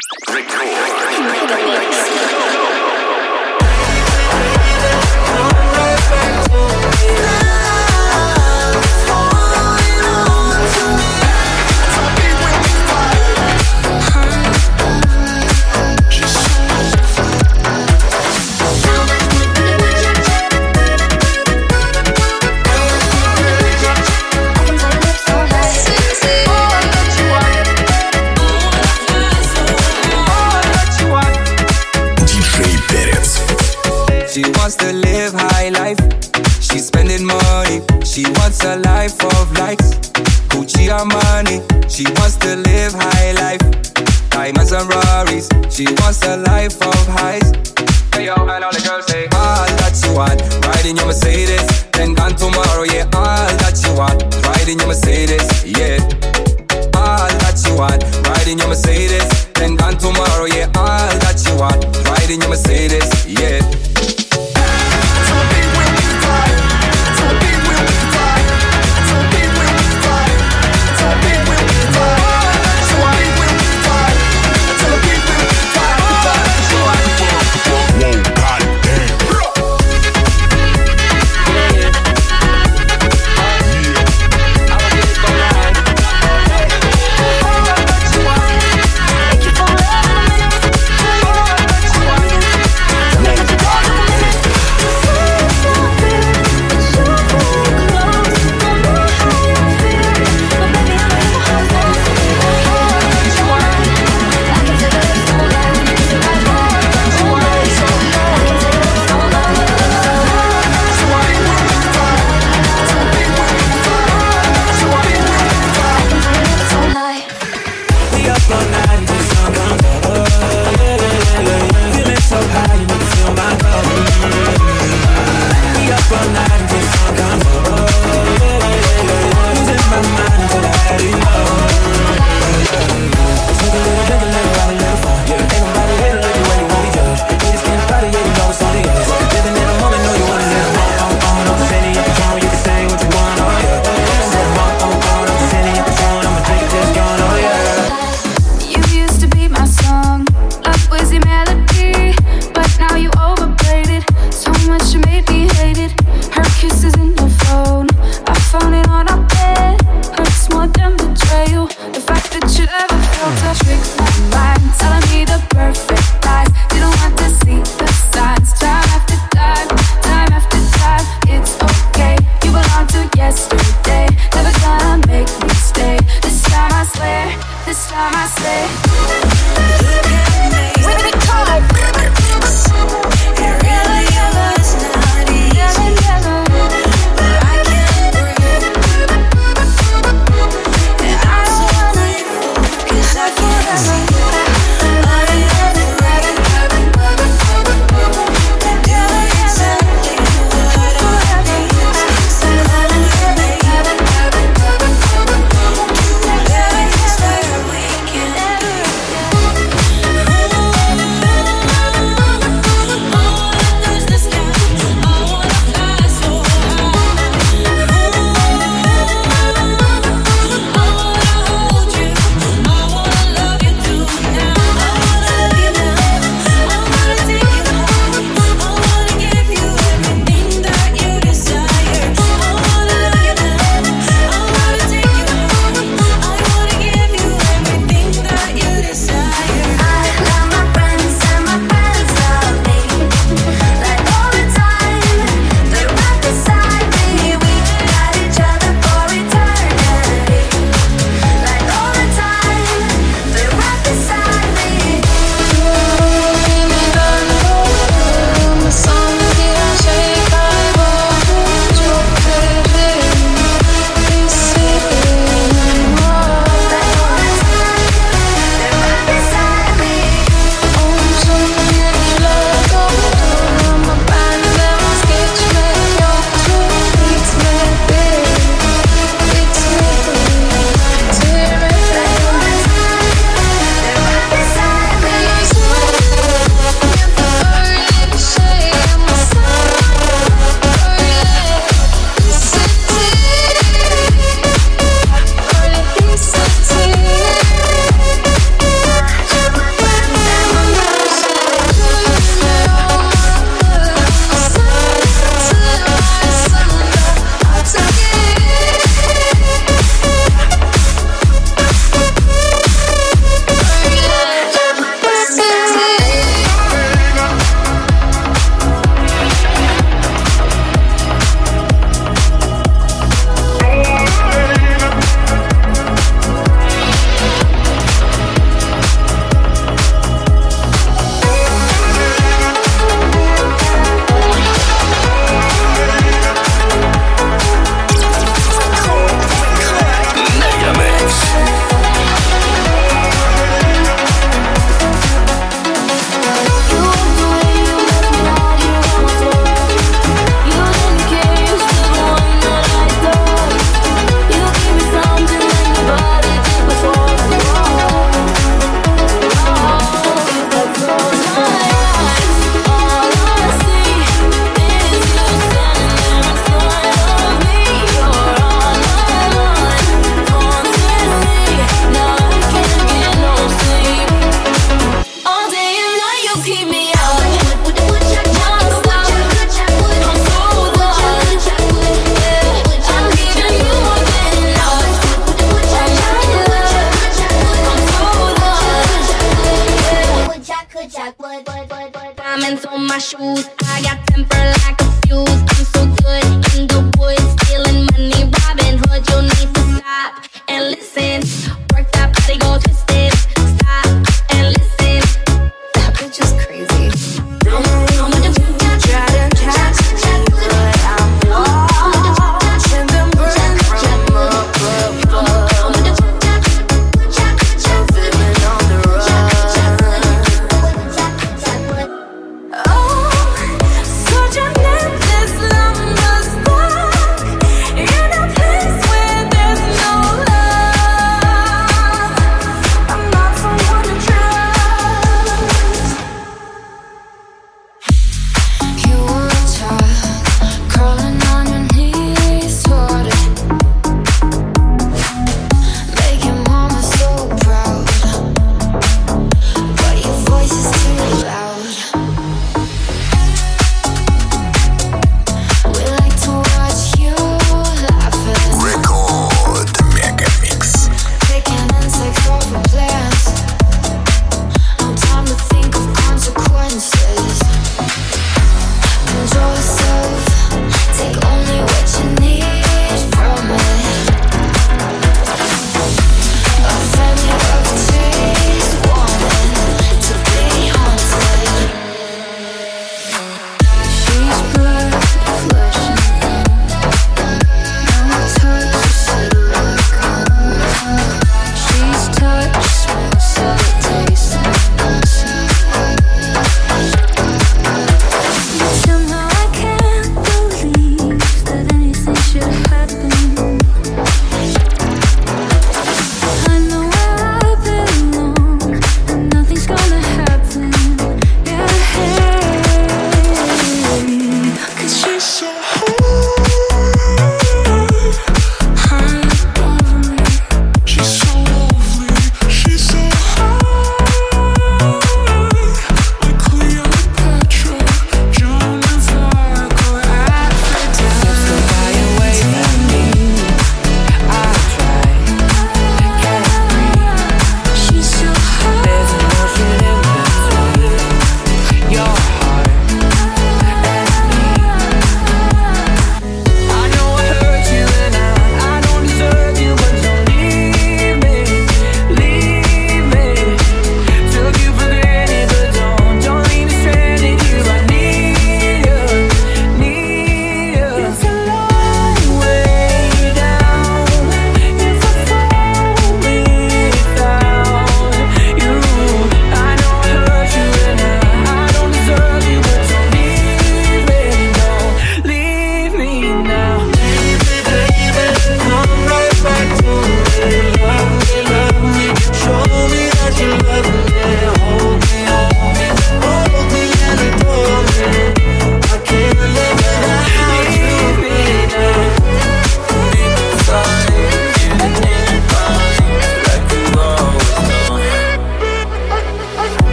Record.